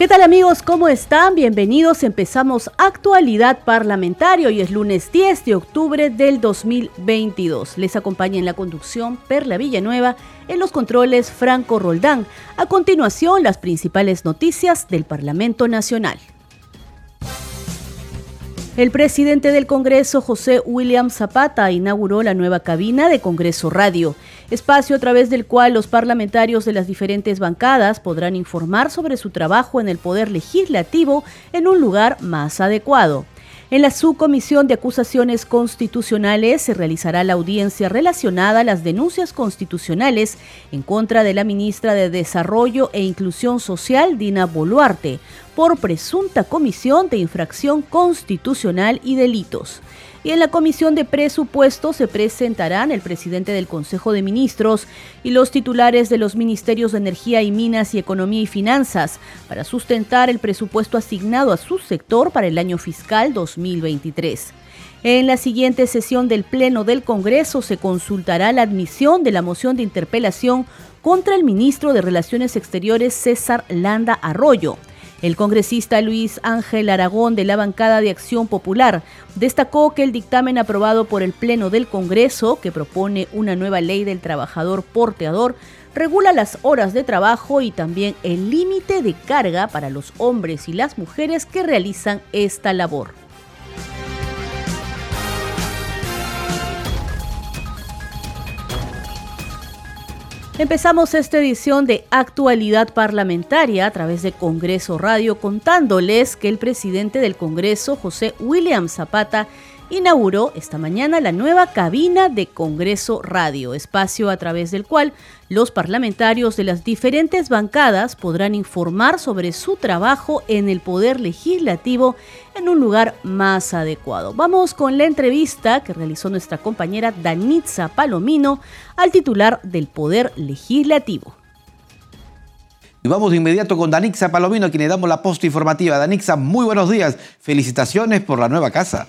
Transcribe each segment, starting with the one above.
¿Qué tal amigos? ¿Cómo están? Bienvenidos. Empezamos actualidad parlamentaria. Hoy es lunes 10 de octubre del 2022. Les acompaña en la conducción Perla Villanueva, en los controles Franco Roldán. A continuación, las principales noticias del Parlamento Nacional. El presidente del Congreso, José William Zapata, inauguró la nueva cabina de Congreso Radio, espacio a través del cual los parlamentarios de las diferentes bancadas podrán informar sobre su trabajo en el Poder Legislativo en un lugar más adecuado. En la subcomisión de acusaciones constitucionales se realizará la audiencia relacionada a las denuncias constitucionales en contra de la ministra de Desarrollo e Inclusión Social, Dina Boluarte, por presunta comisión de infracción constitucional y delitos y en la Comisión de Presupuestos se presentarán el presidente del Consejo de Ministros y los titulares de los Ministerios de Energía y Minas y Economía y Finanzas para sustentar el presupuesto asignado a su sector para el año fiscal 2023. En la siguiente sesión del Pleno del Congreso se consultará la admisión de la moción de interpelación contra el ministro de Relaciones Exteriores César Landa Arroyo el congresista Luis Ángel Aragón de la bancada de Acción Popular destacó que el dictamen aprobado por el Pleno del Congreso, que propone una nueva ley del trabajador porteador, regula las horas de trabajo y también el límite de carga para los hombres y las mujeres que realizan esta labor. Empezamos esta edición de Actualidad Parlamentaria a través de Congreso Radio contándoles que el presidente del Congreso, José William Zapata, inauguró esta mañana la nueva cabina de Congreso Radio, espacio a través del cual los parlamentarios de las diferentes bancadas podrán informar sobre su trabajo en el Poder Legislativo en un lugar más adecuado. Vamos con la entrevista que realizó nuestra compañera Danitza Palomino al titular del Poder Legislativo. Y vamos de inmediato con Danixa Palomino, a quien le damos la posta informativa. Danixa, muy buenos días. Felicitaciones por la nueva casa.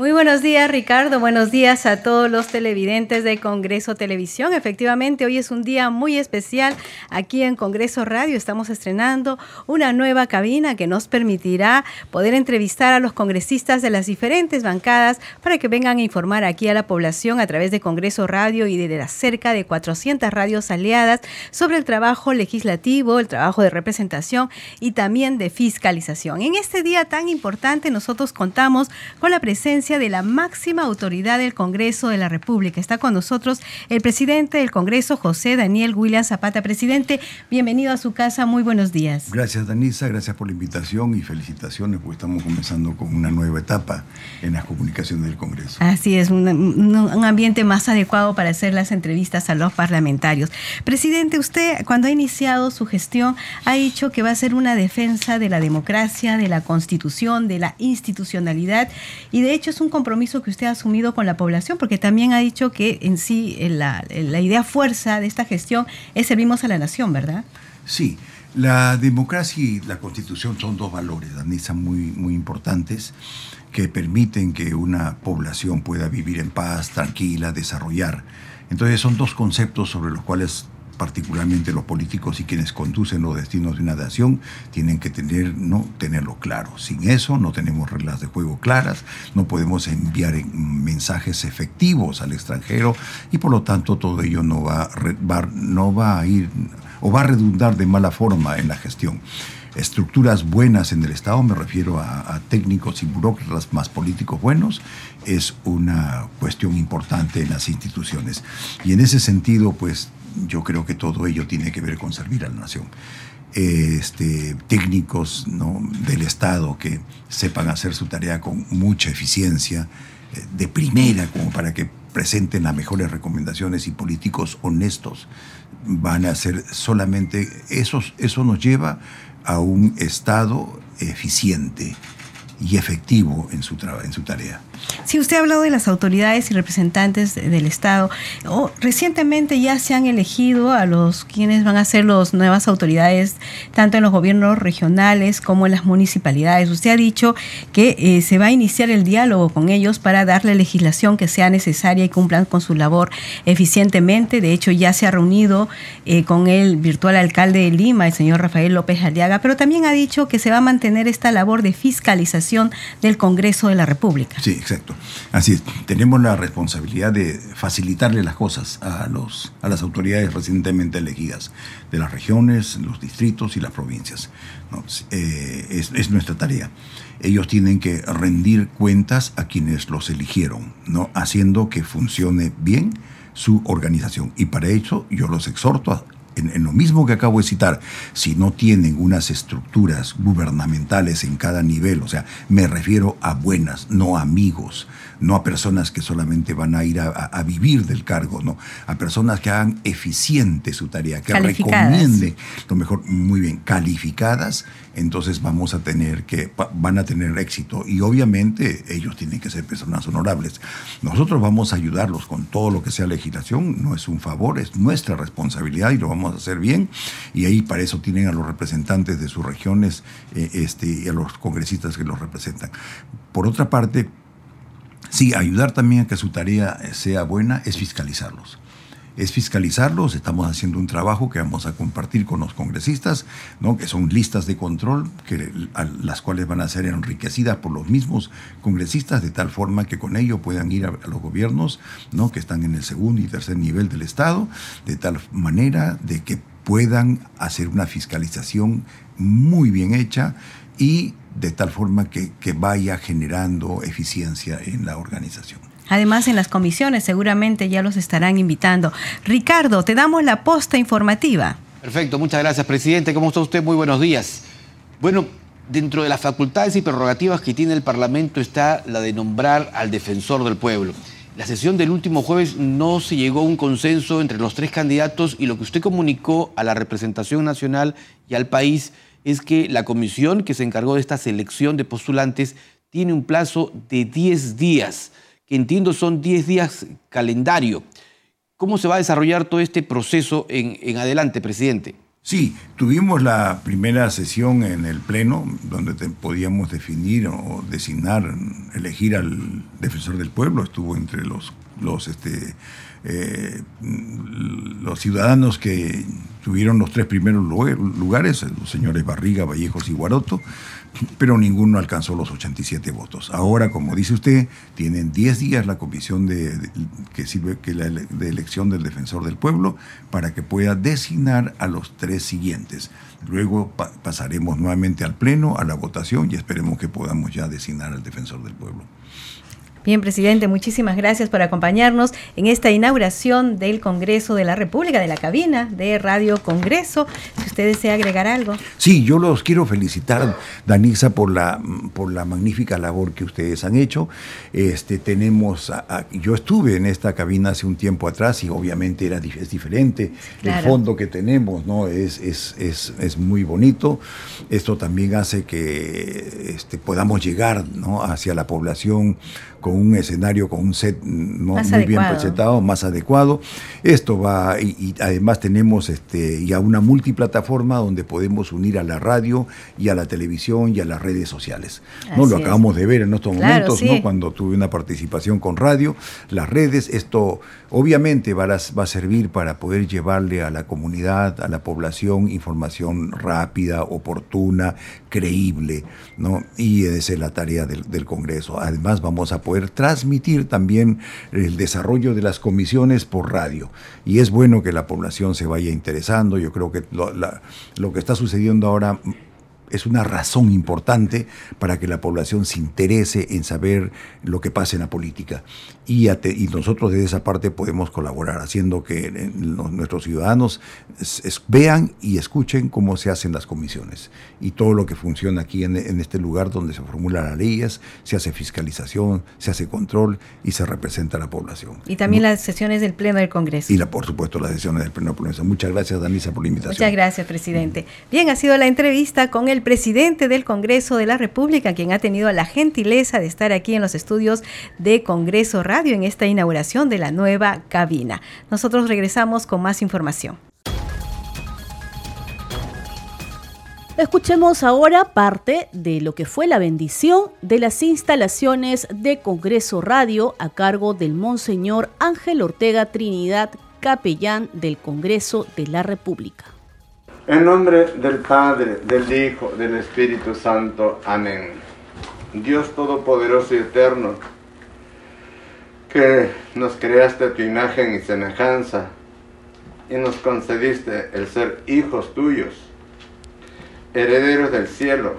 Muy buenos días, Ricardo. Buenos días a todos los televidentes de Congreso Televisión. Efectivamente, hoy es un día muy especial aquí en Congreso Radio. Estamos estrenando una nueva cabina que nos permitirá poder entrevistar a los congresistas de las diferentes bancadas para que vengan a informar aquí a la población a través de Congreso Radio y de las cerca de 400 radios aliadas sobre el trabajo legislativo, el trabajo de representación y también de fiscalización. En este día tan importante nosotros contamos con la presencia de la máxima autoridad del Congreso de la República. Está con nosotros el presidente del Congreso, José Daniel William Zapata. Presidente, bienvenido a su casa, muy buenos días. Gracias, Danisa, gracias por la invitación y felicitaciones, porque estamos comenzando con una nueva etapa en las comunicaciones del Congreso. Así es, un, un ambiente más adecuado para hacer las entrevistas a los parlamentarios. Presidente, usted cuando ha iniciado su gestión ha dicho que va a ser una defensa de la democracia, de la constitución, de la institucionalidad y de hecho es un compromiso que usted ha asumido con la población, porque también ha dicho que en sí la, idea fuerza de esta gestión es servimos a la nación, ¿verdad? Sí, la democracia y la constitución son dos valores, Danisa, muy, muy importantes que permiten que una población pueda vivir en paz, tranquila, desarrollar. Entonces son dos conceptos sobre los cuales particularmente los políticos y quienes conducen los destinos de una nación, tienen que tener, no, tenerlo claro. Sin eso no tenemos reglas de juego claras, no podemos enviar mensajes efectivos al extranjero y por lo tanto todo ello no va, no va a ir o va a redundar de mala forma en la gestión estructuras buenas en el Estado, me refiero a, a, técnicos y burócratas más políticos buenos, es una cuestión importante en las instituciones. Y en ese sentido, pues yo creo que todo ello tiene que ver con servir a la nación. Este, técnicos del Estado que sepan hacer su tarea con mucha eficiencia, eh, de primera, como para que presenten las mejores recomendaciones y políticos honestos van a ser solamente, eso, eso nos lleva a un Estado eficiente y efectivo en su, en su tarea. Si usted ha hablado de las autoridades y representantes del Estado. recientemente ya se han elegido a los quienes van a ser las nuevas autoridades, tanto en los gobiernos regionales como en las municipalidades. Usted ha dicho que eh, se va a iniciar el diálogo con ellos para darle legislación que sea necesaria y cumplan con su labor eficientemente. De hecho, ya se ha reunido eh, con el virtual alcalde de Lima, el señor Rafael López Aliaga, pero también ha dicho que se va a mantener esta labor de fiscalización del Congreso de la República. Sí, exacto. Así es. Tenemos la responsabilidad de facilitarle las cosas a, los, a las autoridades recientemente elegidas de las regiones, los distritos y las provincias. Eh, es, es, nuestra tarea. Ellos tienen que rendir cuentas a quienes los eligieron, ¿no? haciendo que funcione bien su organización. Y para eso yo los exhorto a en, lo mismo que acabo de citar, si no tienen unas estructuras gubernamentales en cada nivel, o sea, me refiero a buenas, no amigos, no a personas que solamente van a ir a, vivir del cargo, no, a personas que hagan eficiente su tarea, que recomienden lo mejor, muy bien, calificadas, entonces vamos a tener que, van a tener éxito y obviamente ellos tienen que ser personas honorables. Nosotros vamos a ayudarlos con todo lo que sea legislación, no es un favor, es nuestra responsabilidad y lo vamos a hacer bien y ahí para eso tienen a los representantes de sus regiones eh, este, y a los congresistas que los representan. Por otra parte, Sí, ayudar también a que su tarea sea buena es fiscalizarlos. Es fiscalizarlos, estamos haciendo un trabajo que vamos a compartir con los congresistas, ¿no? que son listas de control, que, las cuales van a ser enriquecidas por los mismos congresistas, de tal forma que con ello puedan ir a, los gobiernos ¿no? que están en el segundo y tercer nivel del Estado, de tal manera de que puedan hacer una fiscalización muy bien hecha y de tal forma que, vaya generando eficiencia en la organización. Además, en las comisiones seguramente ya los estarán invitando. Ricardo, te damos la posta informativa. Perfecto, muchas gracias, presidente. ¿Cómo está usted? Muy buenos días. Bueno, dentro de las facultades y prerrogativas que tiene el Parlamento está la de nombrar al defensor del pueblo. La sesión del último jueves no se llegó a un consenso entre los tres candidatos y lo que usted comunicó a la representación nacional y al país es que la comisión que se encargó de esta selección de postulantes tiene un plazo de 10 días, que entiendo son 10 días calendario. ¿Cómo se va a desarrollar todo este proceso en, adelante, presidente? Sí, tuvimos la primera sesión en el Pleno donde podíamos definir o designar, elegir al defensor del pueblo. Estuvo entre los, los este, eh, los ciudadanos que tuvieron los tres primeros lugares, los señores Barriga, Vallejos y Guaroto, pero ninguno alcanzó los 87 votos. Ahora, como dice usted, tienen 10 días la comisión de, que sirve que la, elección del defensor del pueblo para que pueda designar a los tres siguientes. Luego pasaremos nuevamente al pleno, a la votación y esperemos que podamos ya designar al defensor del pueblo. Bien, presidente, muchísimas gracias por acompañarnos en esta inauguración del Congreso de la República, de la cabina de Radio Congreso. Si usted desea agregar algo. Sí, yo los quiero felicitar, Danisa, por la, por la magnífica labor que ustedes han hecho. Este, tenemos, yo estuve en esta cabina hace un tiempo atrás y obviamente era, es diferente. El fondo que tenemos ¿no? es, es, es, es, muy bonito. Esto también hace que este, podamos llegar ¿no? hacia la población con un escenario, con un set muy bien presentado, más adecuado. Esto va, y, además tenemos este, ya una multiplataforma donde podemos unir a la radio y a la televisión y a las redes sociales. ¿no? Lo acabamos de ver en estos momentos, ¿no? cuando tuve una participación con radio, las redes, esto obviamente va a, va a servir para poder llevarle a la comunidad, a la población, información rápida, oportuna, creíble, ¿no? Y esa es la tarea del, del Congreso. Además vamos a poder transmitir también el desarrollo de las comisiones por radio. Y es bueno que la población se vaya interesando. Yo creo que lo, lo que está sucediendo ahora es una razón importante para que la población se interese en saber lo que pasa en la política. Y, y nosotros desde esa parte podemos colaborar, haciendo que eh, nuestros ciudadanos vean y escuchen cómo se hacen las comisiones y todo lo que funciona aquí en, este lugar donde se formulan las leyes, se hace fiscalización, se hace control y se representa a la población. Y también las sesiones del Pleno del Congreso. Y la, por supuesto las sesiones del Pleno del Congreso. Muchas gracias, Danisa, por la invitación. Muchas gracias, presidente. Bien, ha sido la entrevista con el el presidente del Congreso de la República, quien ha tenido la gentileza de estar aquí en los estudios de Congreso Radio en esta inauguración de la nueva cabina. Nosotros regresamos con más información. Escuchemos ahora parte de lo que fue la bendición de las instalaciones de Congreso Radio a cargo del Monseñor Ángel Ortega Trinidad, capellán del Congreso de la República. En nombre del Padre, del Hijo, del Espíritu Santo. Amén. Dios Todopoderoso y Eterno, que nos creaste a tu imagen y semejanza y nos concediste el ser hijos tuyos herederos del cielo,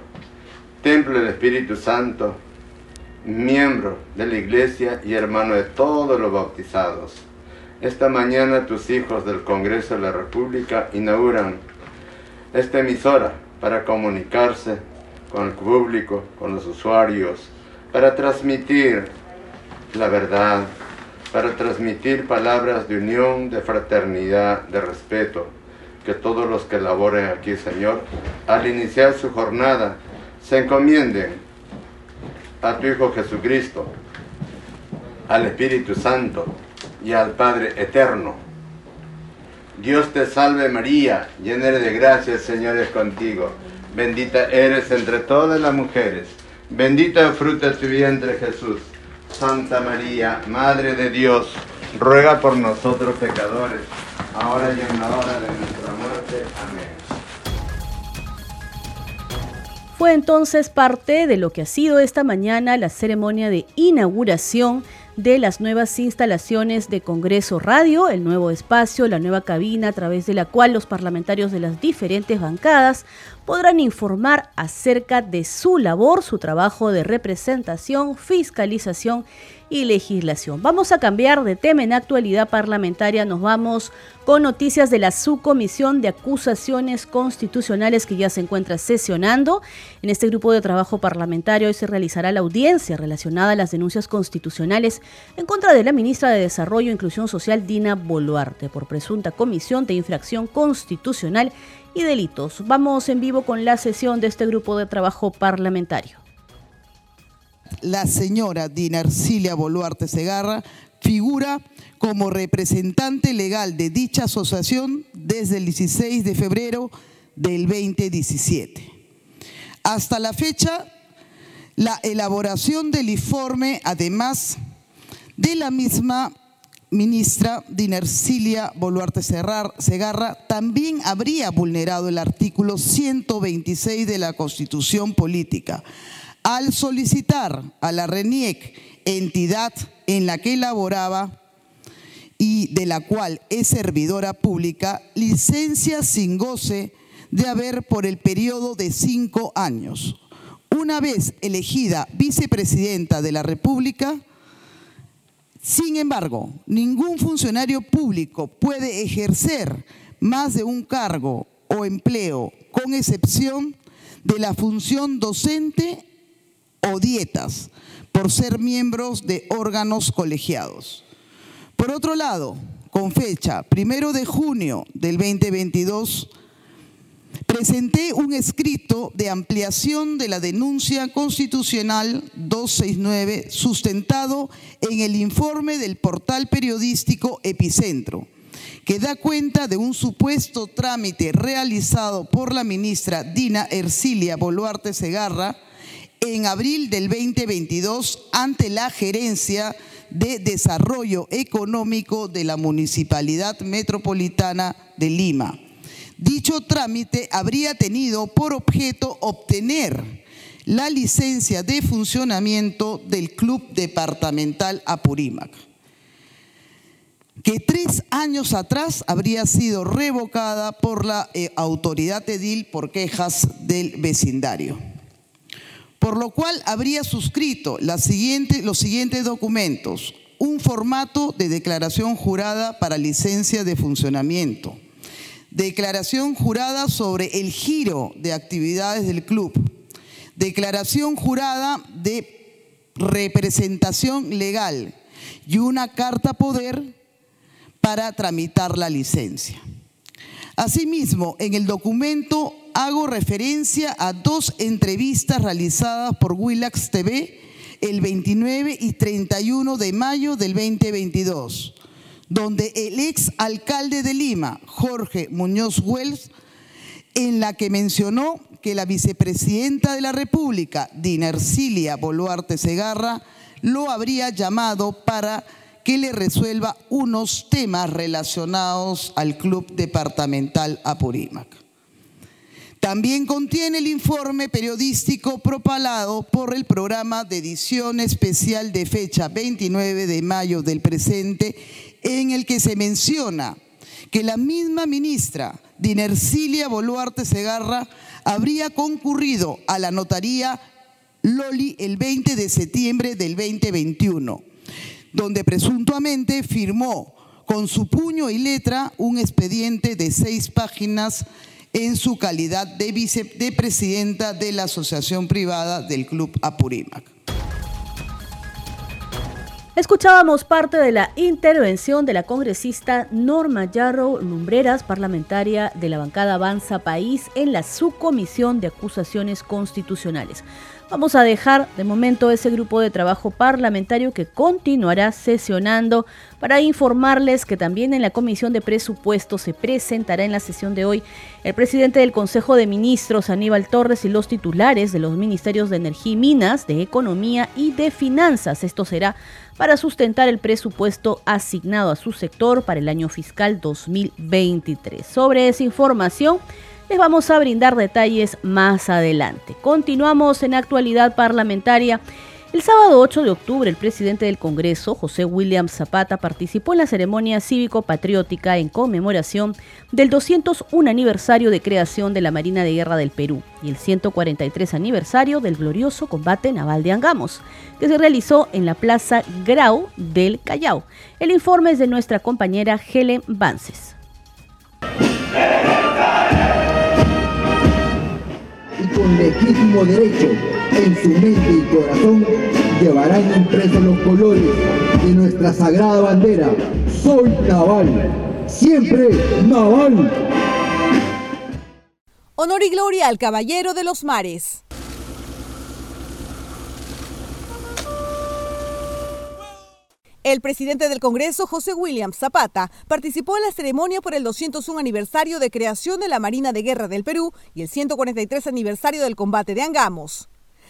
templo del Espíritu Santo, miembro de la iglesia y hermano de todos los bautizados. Esta mañana tus hijos del Congreso de la República inauguran esta emisora para comunicarse con el público, con los usuarios, para transmitir la verdad, para transmitir palabras de unión, de fraternidad, de respeto que todos los que laboren aquí, Señor, al iniciar su jornada, se encomienden a tu Hijo Jesucristo, al Espíritu Santo y al Padre Eterno. Dios te salve María, llena eres de gracia, el Señor es contigo. Bendita eres entre todas las mujeres. Bendita el fruto de tu vientre Jesús. Santa María, Madre de Dios, ruega por nosotros pecadores ahora y en la hora de nuestra muerte. Amén. Fue entonces parte de lo que ha sido esta mañana la ceremonia de inauguración de las nuevas instalaciones de Congreso Radio, el nuevo espacio, la nueva cabina a través de la cual los parlamentarios de las diferentes bancadas podrán informar acerca de su labor, su trabajo de representación, fiscalización y legislación. Vamos a cambiar de tema en actualidad parlamentaria. Nos vamos con noticias de la subcomisión de acusaciones constitucionales que ya se encuentra sesionando. En este grupo de trabajo parlamentario hoy se realizará la audiencia relacionada a las denuncias constitucionales en contra de la ministra de Desarrollo e Inclusión Social, Dina Boluarte, por presunta comisión de infracción constitucional y delitos. Vamos en vivo con la sesión de este grupo de trabajo parlamentario la señora Dinarcilia Boluarte Segarra figura como representante legal de dicha asociación desde el 16 de febrero del 2017. Hasta la fecha, la elaboración del informe, además de la misma ministra Dinarcilia Boluarte Segarra, también habría vulnerado el artículo 126 de la Constitución Política, al solicitar a la RENIEC, entidad en la que elaboraba y de la cual es servidora pública, licencia sin goce de haber por el periodo de cinco años. Una vez elegida vicepresidenta de la República, sin embargo, ningún funcionario público puede ejercer más de un cargo o empleo, con excepción de la función docente dietas por ser miembros de órganos colegiados. Por otro lado, con fecha primero de junio del 2022, presenté un escrito de ampliación de la denuncia constitucional 269 sustentado en el informe del portal periodístico Epicentro, que da cuenta de un supuesto trámite realizado por la ministra Dina Ercilia Boluarte Segarra, en abril del 2022 ante la Gerencia de Desarrollo Económico de la Municipalidad Metropolitana de Lima. Dicho trámite habría tenido por objeto obtener la licencia de funcionamiento del Club Departamental Apurímac, que tres años atrás habría sido revocada por la eh, autoridad edil por quejas del vecindario por lo cual habría suscrito los siguientes documentos. Un formato de declaración jurada para licencia de funcionamiento. Declaración jurada sobre el giro de actividades del club. Declaración jurada de representación legal y una carta poder para tramitar la licencia. Asimismo, en el documento hago referencia a dos entrevistas realizadas por Willax TV el 29 y 31 de mayo del 2022, donde el ex alcalde de Lima, Jorge Muñoz Wells, en la que mencionó que la vicepresidenta de la República, Dinercilia Boluarte Segarra, lo habría llamado para que le resuelva unos temas relacionados al Club Departamental Apurímac. También contiene el informe periodístico propalado por el programa de edición especial de fecha 29 de mayo del presente, en el que se menciona que la misma ministra Dinercilia Boluarte Segarra habría concurrido a la notaría Loli el 20 de septiembre del 2021, donde presuntamente firmó con su puño y letra un expediente de seis páginas en su calidad de vicepresidenta de la Asociación Privada del Club Apurímac. Escuchábamos parte de la intervención de la congresista Norma Yarrow Lumbreras, parlamentaria de la bancada Avanza País, en la subcomisión de acusaciones constitucionales. Vamos a dejar de momento ese grupo de trabajo parlamentario que continuará sesionando para informarles que también en la Comisión de Presupuestos se presentará en la sesión de hoy el presidente del Consejo de Ministros, Aníbal Torres, y los titulares de los ministerios de Energía y Minas, de Economía y de Finanzas. Esto será para sustentar el presupuesto asignado a su sector para el año fiscal 2023. Sobre esa información, les vamos a brindar detalles más adelante. Continuamos en actualidad parlamentaria. El sábado 8 de octubre, el presidente del Congreso, José William Zapata, participó en la ceremonia cívico-patriótica en conmemoración del 201 aniversario de creación de la Marina de Guerra del Perú y el 143 aniversario del glorioso combate naval de Angamos, que se realizó en la Plaza Grau del Callao. El informe es de nuestra compañera Helen Vances con legítimo derecho en su mente y corazón llevarán impresos los colores de nuestra sagrada bandera. Soy naval, siempre naval. Honor y gloria al caballero de los mares. El presidente del Congreso, José William Zapata, participó en la ceremonia por el 201 aniversario de creación de la Marina de Guerra del Perú y el 143 aniversario del combate de Angamos.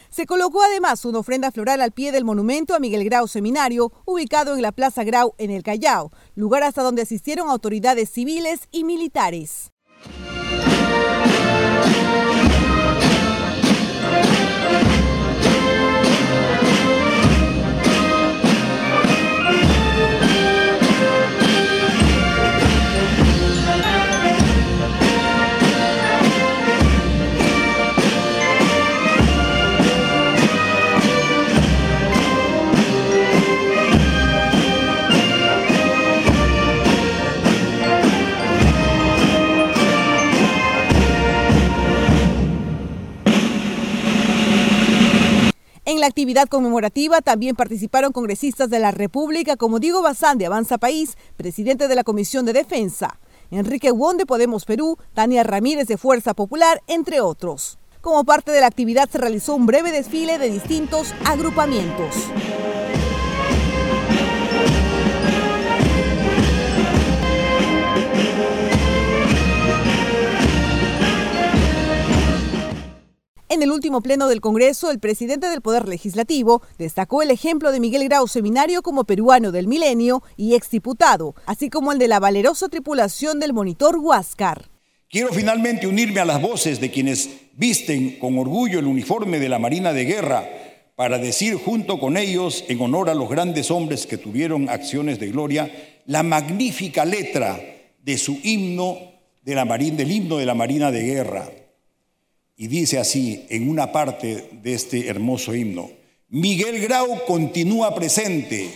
Se colocó además una ofrenda floral al pie del monumento a Miguel Grau Seminario, ubicado en la Plaza Grau en el Callao, lugar hasta donde asistieron autoridades civiles y militares. En la actividad conmemorativa también participaron congresistas de la República como Diego Bazán de Avanza País, presidente de la Comisión de Defensa, Enrique Won de Podemos Perú, Tania Ramírez de Fuerza Popular, entre otros. Como parte de la actividad se realizó un breve desfile de distintos agrupamientos. En el último pleno del Congreso, el presidente del Poder Legislativo destacó el ejemplo de Miguel Grau Seminario como peruano del milenio y exdiputado, así como el de la valerosa tripulación del monitor Huáscar. Quiero finalmente unirme a las voces de quienes visten con orgullo el uniforme de la Marina de Guerra para decir junto con ellos, en honor a los grandes hombres que tuvieron acciones de gloria, la magnífica letra de su himno de la del himno de la Marina de Guerra. Y dice así en una parte de este hermoso himno, Miguel Grau continúa presente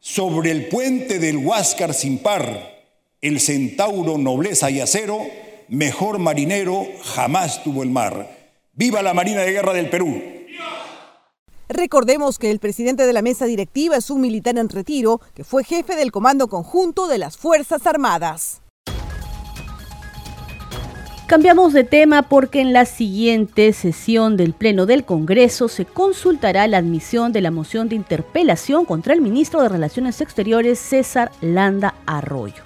sobre el puente del Huáscar sin par, el centauro nobleza y acero, mejor marinero jamás tuvo el mar. ¡Viva la Marina de Guerra del Perú! Recordemos que el presidente de la mesa directiva es un militar en retiro que fue jefe del Comando Conjunto de las Fuerzas Armadas. Cambiamos de tema porque en la siguiente sesión del Pleno del Congreso se consultará la admisión de la moción de interpelación contra el ministro de Relaciones Exteriores César Landa Arroyo.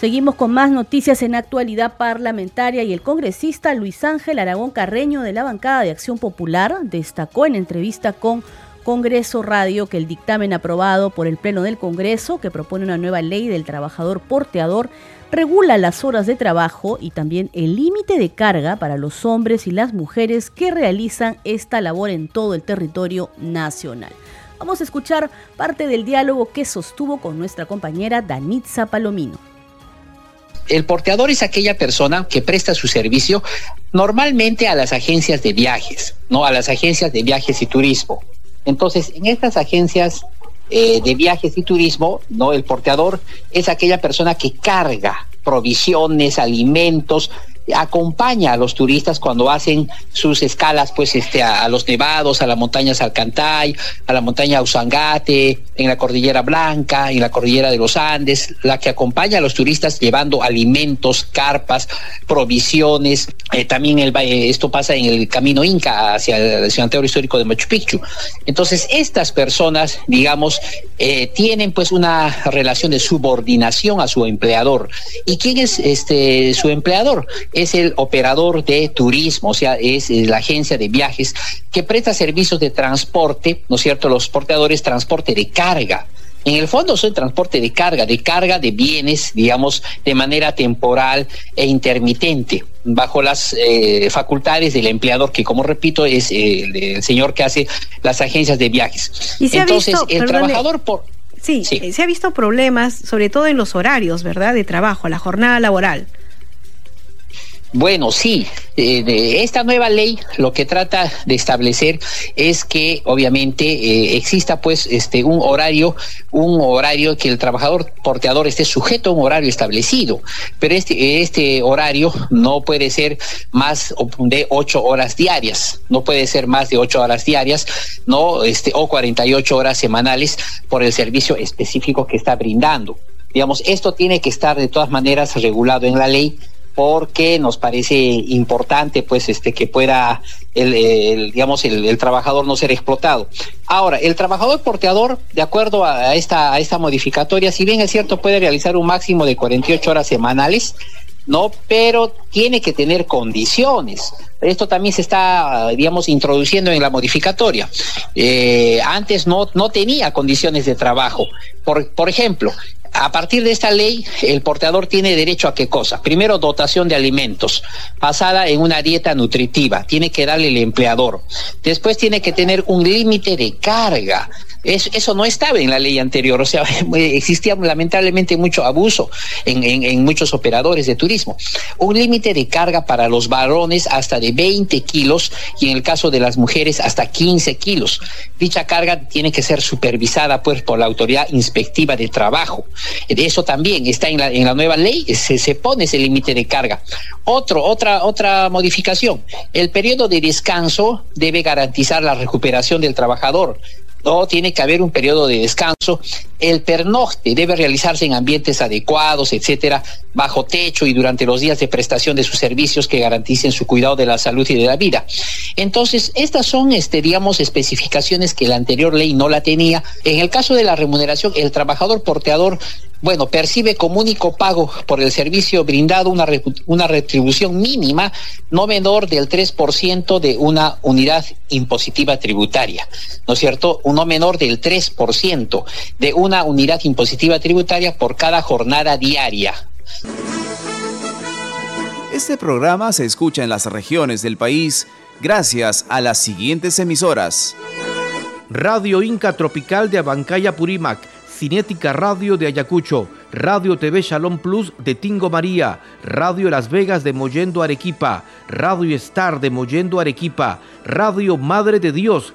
Seguimos con más noticias en actualidad parlamentaria y el congresista Luis Ángel Aragón Carreño de la bancada de Acción Popular destacó en entrevista con Congreso Radio que el dictamen aprobado por el Pleno del Congreso, que propone una nueva ley del trabajador porteador, regula las horas de trabajo y también el límite de carga para los hombres y las mujeres que realizan esta labor en todo el territorio nacional. Vamos a escuchar parte del diálogo que sostuvo con nuestra compañera Danitza Palomino. El porteador es aquella persona que presta su servicio normalmente a las agencias de viajes, no a las agencias de viajes y turismo. Entonces, en estas agencias eh, de viajes y turismo, ¿no? El porteador es aquella persona que carga provisiones, alimentos, acompaña a los turistas cuando hacen sus escalas pues este a, los nevados, a la montaña Salcantay, a la montaña Usangate, en la cordillera Blanca, en la cordillera de los Andes, la que acompaña a los turistas llevando alimentos, carpas, provisiones, eh, también el, esto pasa en el camino Inca hacia el cementerio histórico de Machu Picchu. Entonces estas personas, digamos, eh, tienen pues una relación de subordinación a su empleador. ¿Y quién es este su empleador? Es el operador de turismo, o sea, es la agencia de viajes que presta servicios de transporte, ¿no es cierto? Los porteadores, transporte de carga. En el fondo son transporte de carga, de carga de bienes, digamos, de manera temporal e intermitente, bajo las eh, facultades del empleador, que como repito, es el señor que hace las agencias de viajes. Entonces, el trabajador por... Sí, sí, se ha visto problemas, sobre todo en los horarios, ¿verdad?, de trabajo, la jornada laboral. Bueno, sí, eh, esta nueva ley lo que trata de establecer es que obviamente eh, exista pues este un horario, un horario que el trabajador porteador esté sujeto a un horario establecido, pero este este horario no puede ser más de ocho horas diarias, no puede ser más de ocho horas diarias, no este o 48 horas semanales por el servicio específico que está brindando. Digamos, esto tiene que estar de todas maneras regulado en la ley porque nos parece importante pues este que pueda el, digamos el, trabajador no ser explotado. Ahora, el trabajador porteador, de acuerdo a esta, esta modificatoria, si bien es cierto, puede realizar un máximo de 48 horas semanales, ¿no? Pero tiene que tener condiciones. Esto también se está, digamos, introduciendo en la modificatoria. Eh, antes no, no tenía condiciones de trabajo. Por, por ejemplo, a partir de esta ley, el porteador tiene derecho a qué cosa? Primero, dotación de alimentos, basada en una dieta nutritiva, tiene que darle el empleador. Después tiene que tener un límite de carga, eso no estaba en la ley anterior, o sea, existía lamentablemente mucho abuso en, muchos operadores de turismo. Un límite de carga para los varones hasta de 20 kilos y en el caso de las mujeres hasta 15 kilos. Dicha carga tiene que ser supervisada pues, por la autoridad inspectiva de trabajo. Eso también está en la, en la nueva ley, se, se pone ese límite de carga. Otro, otra, otra modificación, el periodo de descanso debe garantizar la recuperación del trabajador no tiene que haber un periodo de descanso. El pernocte debe realizarse en ambientes adecuados, etcétera, bajo techo y durante los días de prestación de sus servicios que garanticen su cuidado de la salud y de la vida. Entonces, estas son, este, digamos, especificaciones que la anterior ley no la tenía. En el caso de la remuneración, el trabajador porteador bueno, percibe como único pago por el servicio brindado una, una retribución mínima no menor del 3% de una unidad impositiva tributaria, ¿no es cierto? No menor del 3% de una unidad impositiva tributaria por cada jornada diaria. Este programa se escucha en las regiones del país gracias a las siguientes emisoras. Radio Inca Tropical de Abancaya Purímac. Cinética Radio de Ayacucho, Radio TV Shalom Plus de Tingo María, Radio Las Vegas de Mollendo Arequipa, Radio Star de Mollendo Arequipa, Radio Madre de Dios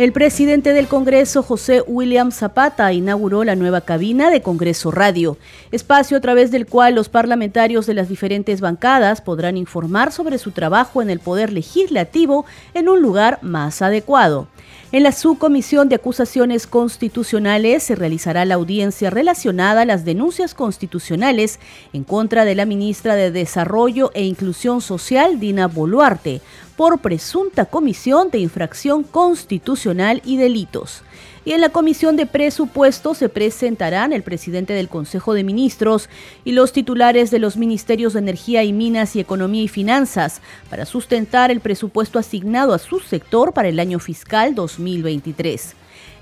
El presidente del Congreso, José William Zapata, inauguró la nueva cabina de Congreso Radio, espacio a través del cual los parlamentarios de las diferentes bancadas podrán informar sobre su trabajo en el Poder Legislativo en un lugar más adecuado. En la subcomisión de acusaciones constitucionales se realizará la audiencia relacionada a las denuncias constitucionales en contra de la ministra de Desarrollo e Inclusión Social, Dina Boluarte, por presunta comisión de infracción constitucional y delitos. Y en la Comisión de Presupuestos se presentarán el presidente del Consejo de Ministros y los titulares de los Ministerios de Energía y Minas y Economía y Finanzas para sustentar el presupuesto asignado a su sector para el año fiscal 2023.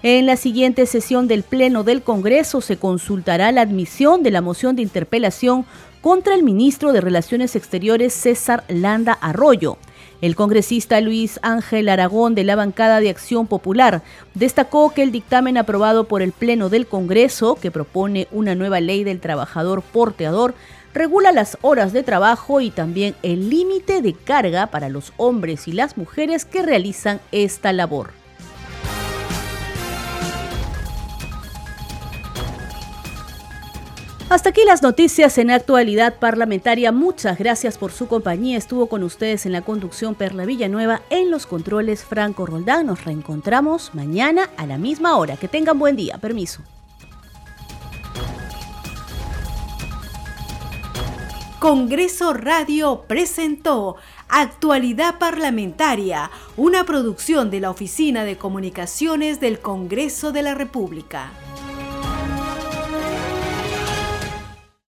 En la siguiente sesión del Pleno del Congreso se consultará la admisión de la moción de interpelación contra el ministro de Relaciones Exteriores César Landa Arroyo el congresista Luis Ángel Aragón de la bancada de Acción Popular destacó que el dictamen aprobado por el Pleno del Congreso, que propone una nueva ley del trabajador porteador, regula las horas de trabajo y también el límite de carga para los hombres y las mujeres que realizan esta labor. Hasta aquí las noticias en actualidad parlamentaria. Muchas gracias por su compañía. Estuvo con ustedes en la conducción Perla Villanueva, en los controles Franco Roldán. Nos reencontramos mañana a la misma hora. Que tengan buen día. Permiso. Congreso Radio presentó Actualidad Parlamentaria, una producción de la Oficina de Comunicaciones del Congreso de la República.